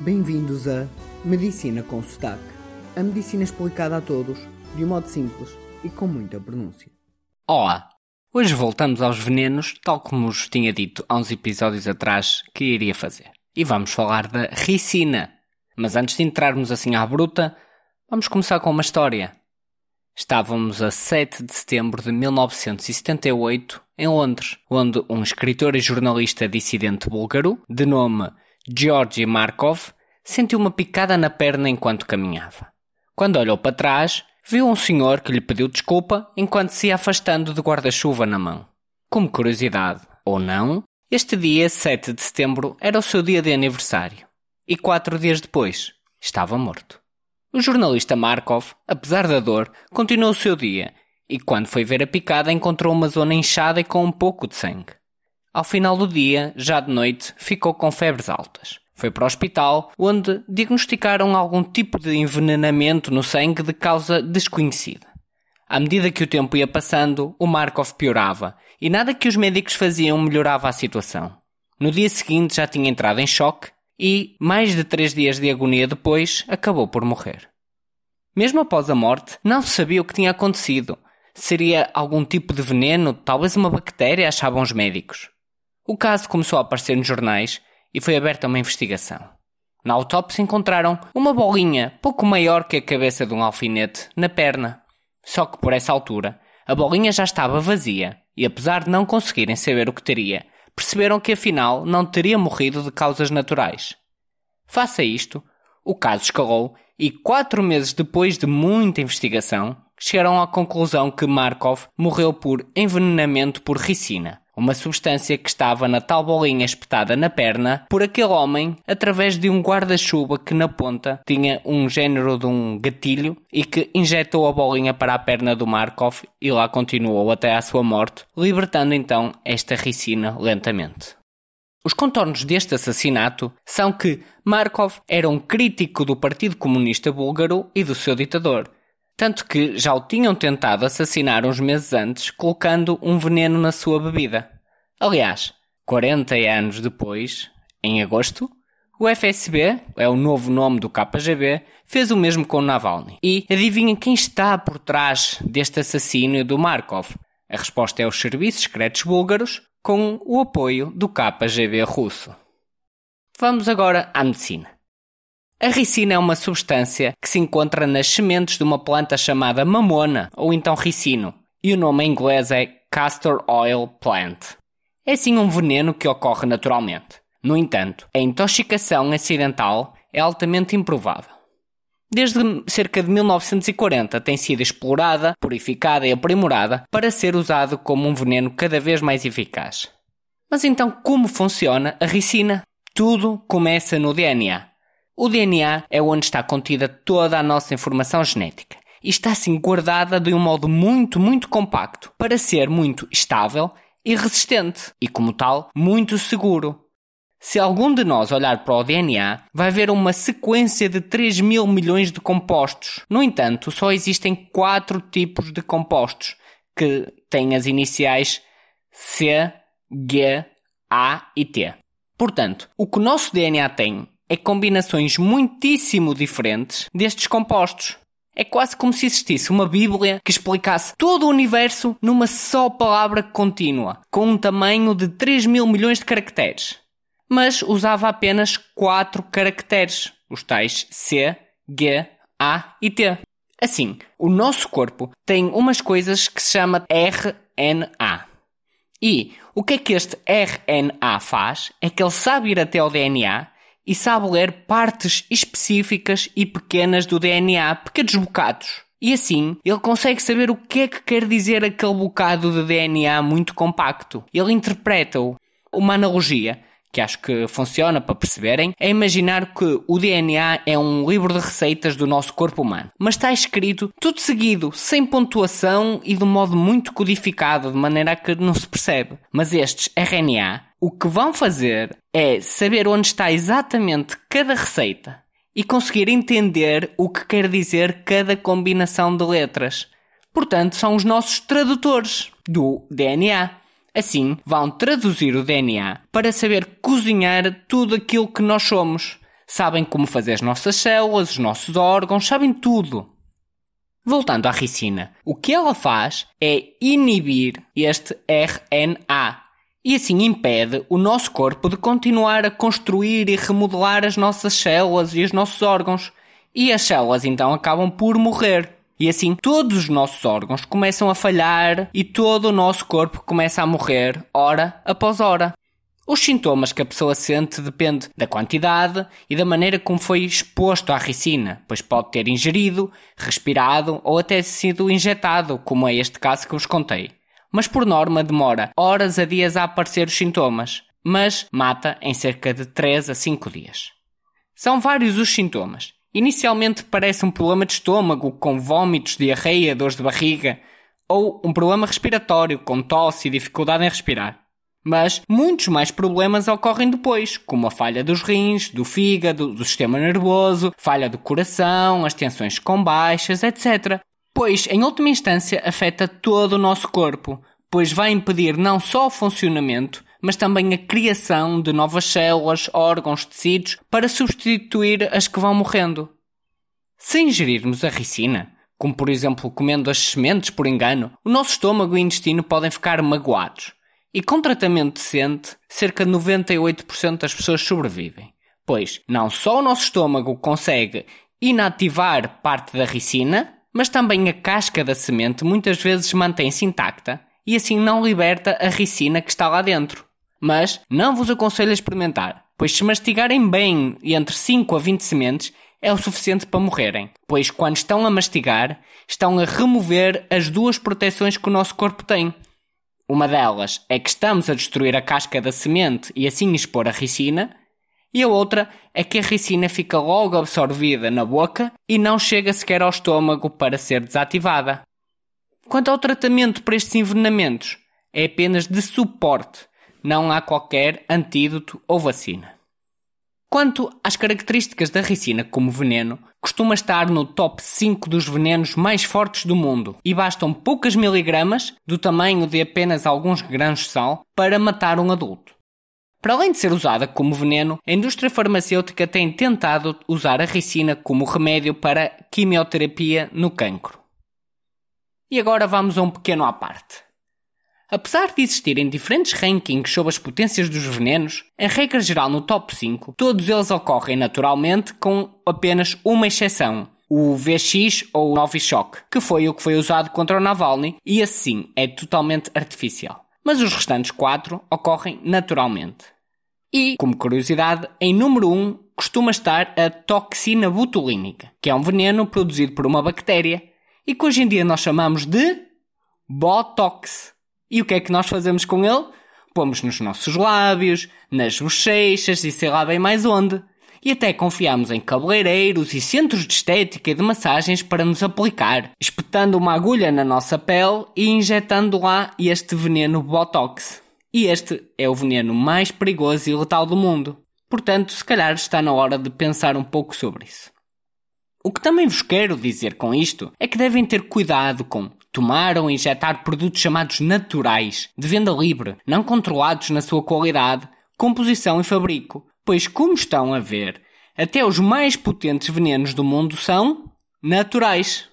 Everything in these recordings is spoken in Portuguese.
Bem-vindos a Medicina com Sotaque. A medicina explicada a todos, de um modo simples e com muita pronúncia. Olá! Hoje voltamos aos venenos, tal como vos tinha dito há uns episódios atrás que iria fazer. E vamos falar da ricina. Mas antes de entrarmos assim à bruta, vamos começar com uma história. Estávamos a 7 de setembro de 1978 em Londres, onde um escritor e jornalista dissidente búlgaro, de nome Georgi Markov, sentiu uma picada na perna enquanto caminhava. Quando olhou para trás, viu um senhor que lhe pediu desculpa enquanto se ia afastando de guarda-chuva na mão. Como curiosidade, ou não, este dia, 7 de setembro, era o seu dia de aniversário. E quatro dias depois, estava morto. O jornalista Markov, apesar da dor, continuou o seu dia e, quando foi ver a picada, encontrou uma zona inchada e com um pouco de sangue. Ao final do dia, já de noite, ficou com febres altas. Foi para o hospital, onde diagnosticaram algum tipo de envenenamento no sangue de causa desconhecida. À medida que o tempo ia passando, o Markov piorava e nada que os médicos faziam melhorava a situação. No dia seguinte já tinha entrado em choque e, mais de três dias de agonia depois, acabou por morrer. Mesmo após a morte, não se sabia o que tinha acontecido. Seria algum tipo de veneno, talvez uma bactéria, achavam os médicos. O caso começou a aparecer nos jornais e foi aberta uma investigação. Na autópsia encontraram uma bolinha pouco maior que a cabeça de um alfinete na perna. Só que por essa altura, a bolinha já estava vazia e apesar de não conseguirem saber o que teria, perceberam que afinal não teria morrido de causas naturais. Face a isto, o caso escalou e quatro meses depois de muita investigação, chegaram à conclusão que Markov morreu por envenenamento por ricina, uma substância que estava na tal bolinha espetada na perna por aquele homem através de um guarda-chuva que na ponta tinha um género de um gatilho e que injetou a bolinha para a perna do Markov e lá continuou até à sua morte, libertando então esta ricina lentamente. Os contornos deste assassinato são que Markov era um crítico do Partido Comunista Búlgaro e do seu ditador, tanto que já o tinham tentado assassinar uns meses antes, colocando um veneno na sua bebida. Aliás, 40 anos depois, em agosto, o FSB, é o novo nome do KGB, fez o mesmo com Navalny. E adivinhem quem está por trás deste assassínio do Markov? A resposta é os serviços secretos búlgaros, com o apoio do KGB russo. Vamos agora à medicina. A ricina é uma substância que se encontra nas sementes de uma planta chamada mamona, ou então ricino, e o nome em inglês é Castor Oil Plant. É sim um veneno que ocorre naturalmente. No entanto, a intoxicação acidental é altamente improvável. Desde cerca de 1940 tem sido explorada, purificada e aprimorada para ser usado como um veneno cada vez mais eficaz. Mas então como funciona a ricina? Tudo começa no DNA. O DNA é onde está contida toda a nossa informação genética e está assim guardada de um modo muito, muito compacto para ser muito estável e resistente e, como tal, muito seguro. Se algum de nós olhar para o DNA, vai ver uma sequência de 3 mil milhões de compostos. No entanto, só existem quatro tipos de compostos que têm as iniciais C, G, A e T. Portanto, o que o nosso DNA tem é combinações muitíssimo diferentes destes compostos. É quase como se existisse uma Bíblia que explicasse todo o universo numa só palavra contínua, com um tamanho de 3 mil milhões de caracteres. Mas usava apenas 4 caracteres, os tais C, G, A e T. Assim, o nosso corpo tem umas coisas que se chama RNA. E o que é que este RNA faz? É que ele sabe ir até ao DNA e sabe ler partes específicas e pequenas do DNA, pequenos bocados. E assim, ele consegue saber o que é que quer dizer aquele bocado de DNA muito compacto. Ele interpreta-o. Uma analogia que acho que funciona para perceberem, é imaginar que o DNA é um livro de receitas do nosso corpo humano, mas está escrito tudo seguido, sem pontuação e de um modo muito codificado, de maneira que não se percebe. Mas estes RNA, o que vão fazer é saber onde está exatamente cada receita e conseguir entender o que quer dizer cada combinação de letras. Portanto, são os nossos tradutores do DNA. Assim, vão traduzir o DNA para saber cozinhar tudo aquilo que nós somos. sabem como fazer as nossas células, os nossos órgãos, sabem tudo. Voltando à ricina, o que ela faz é inibir este RNA e assim impede o nosso corpo de continuar a construir e remodelar as nossas células e os nossos órgãos. E as células então acabam por morrer. E assim todos os nossos órgãos começam a falhar e todo o nosso corpo começa a morrer, hora após hora. Os sintomas que a pessoa sente depende da quantidade e da maneira como foi exposto à ricina, pois pode ter ingerido, respirado ou até sido injetado, como é este caso que vos contei. Mas por norma demora horas a dias a aparecer os sintomas, mas mata em cerca de 3 a 5 dias. São vários os sintomas. Inicialmente parece um problema de estômago, com vômitos, diarreia, dores de barriga, ou um problema respiratório, com tosse e dificuldade em respirar. Mas muitos mais problemas ocorrem depois, como a falha dos rins, do fígado, do sistema nervoso, falha do coração, as tensões com baixas, etc. Pois, em última instância, afeta todo o nosso corpo, pois vai impedir não só o funcionamento, mas também a criação de novas células, órgãos, tecidos para substituir as que vão morrendo. Se ingerirmos a ricina, como por exemplo comendo as sementes por engano, o nosso estômago e intestino podem ficar magoados e com tratamento decente, cerca de 98% das pessoas sobrevivem. Pois não só o nosso estômago consegue inativar parte da ricina, mas também a casca da semente muitas vezes mantém-se intacta e assim não liberta a ricina que está lá dentro. Mas não vos aconselho a experimentar, pois se mastigarem bem entre 5 a 20 sementes é o suficiente para morrerem, pois quando estão a mastigar, estão a remover as duas proteções que o nosso corpo tem, uma delas é que estamos a destruir a casca da semente e assim expor a ricina, e a outra é que a ricina fica logo absorvida na boca e não chega sequer ao estômago para ser desativada. Quanto ao tratamento para estes envenenamentos, é apenas de suporte, não há qualquer antídoto ou vacina. Quanto às características da ricina como veneno, costuma estar no top 5 dos venenos mais fortes do mundo e bastam poucas miligramas, do tamanho de apenas alguns grãos de sal, para matar um adulto. Para além de ser usada como veneno, a indústria farmacêutica tem tentado usar a ricina como remédio para quimioterapia no cancro. E agora vamos a um pequeno à parte. Apesar de existirem diferentes rankings sobre as potências dos venenos, em regra geral no top 5, todos eles ocorrem naturalmente com apenas uma exceção, o VX ou Novichok, que foi o que foi usado contra o Navalny e assim é totalmente artificial. Mas os restantes 4 ocorrem naturalmente. E, como curiosidade, em número 1 costuma estar a toxina botulínica, que é um veneno produzido por uma bactéria e que hoje em dia nós chamamos de Botox. E o que é que nós fazemos com ele? Pomos nos nossos lábios, nas bochechas e sei lá bem mais onde. E até confiamos em cabeleireiros e centros de estética e de massagens para nos aplicar, espetando uma agulha na nossa pele e injetando lá este veneno Botox. E este é o veneno mais perigoso e letal do mundo. Portanto, se calhar está na hora de pensar um pouco sobre isso. O que também vos quero dizer com isto é que devem ter cuidado com tomar ou injetar produtos chamados naturais, de venda livre, não controlados na sua qualidade, composição e fabrico, pois, como estão a ver, até os mais potentes venenos do mundo são naturais.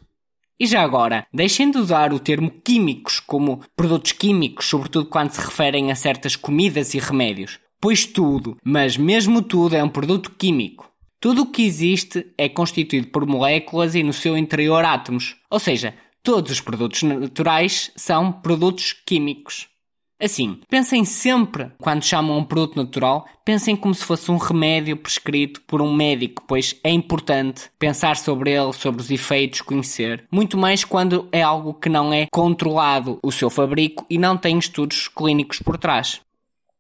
E já agora, deixem de usar o termo químicos como produtos químicos, sobretudo quando se referem a certas comidas e remédios, pois tudo, mas mesmo tudo é um produto químico. Tudo o que existe é constituído por moléculas e no seu interior átomos. Ou seja, todos os produtos naturais são produtos químicos. Assim, pensem sempre, quando chamam um produto natural, pensem como se fosse um remédio prescrito por um médico, pois é importante pensar sobre ele, sobre os efeitos, conhecer. Muito mais quando é algo que não é controlado o seu fabrico e não tem estudos clínicos por trás.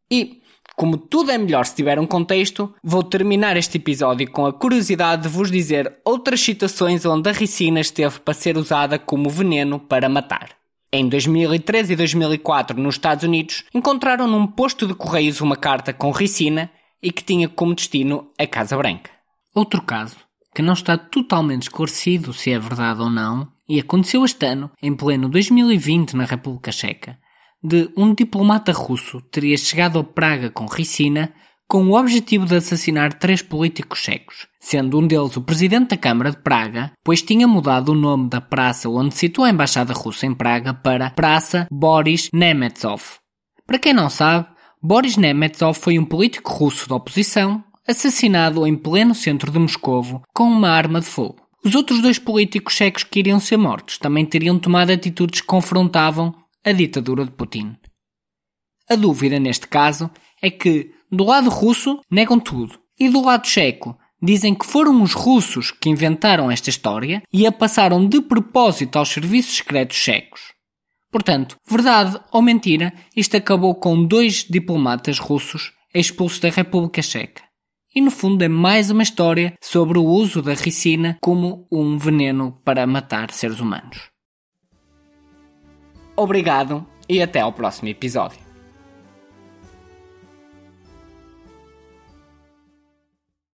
E como tudo é melhor se tiver um contexto, vou terminar este episódio com a curiosidade de vos dizer outras situações onde a ricina esteve para ser usada como veneno para matar. Em 2013 e 2004, nos Estados Unidos, encontraram num posto de correios uma carta com ricina e que tinha como destino a Casa Branca. Outro caso, que não está totalmente esclarecido se é verdade ou não, e aconteceu este ano, em pleno 2020 na República Checa, de um diplomata russo teria chegado a Praga com ricina com o objetivo de assassinar três políticos checos, sendo um deles o presidente da Câmara de Praga, pois tinha mudado o nome da praça onde situa a embaixada russa em Praga para Praça Boris Nemetsov. Para quem não sabe, Boris Nemetsov foi um político russo da oposição assassinado em pleno centro de Moscovo com uma arma de fogo. Os outros dois políticos checos que iriam ser mortos também teriam tomado atitudes que confrontavam a ditadura de Putin. A dúvida neste caso é que, do lado russo, negam tudo, e do lado checo, dizem que foram os russos que inventaram esta história e a passaram de propósito aos serviços secretos checos. Portanto, verdade ou mentira, isto acabou com dois diplomatas russos expulsos da República Checa. E no fundo é mais uma história sobre o uso da ricina como um veneno para matar seres humanos. Obrigado e até ao próximo episódio.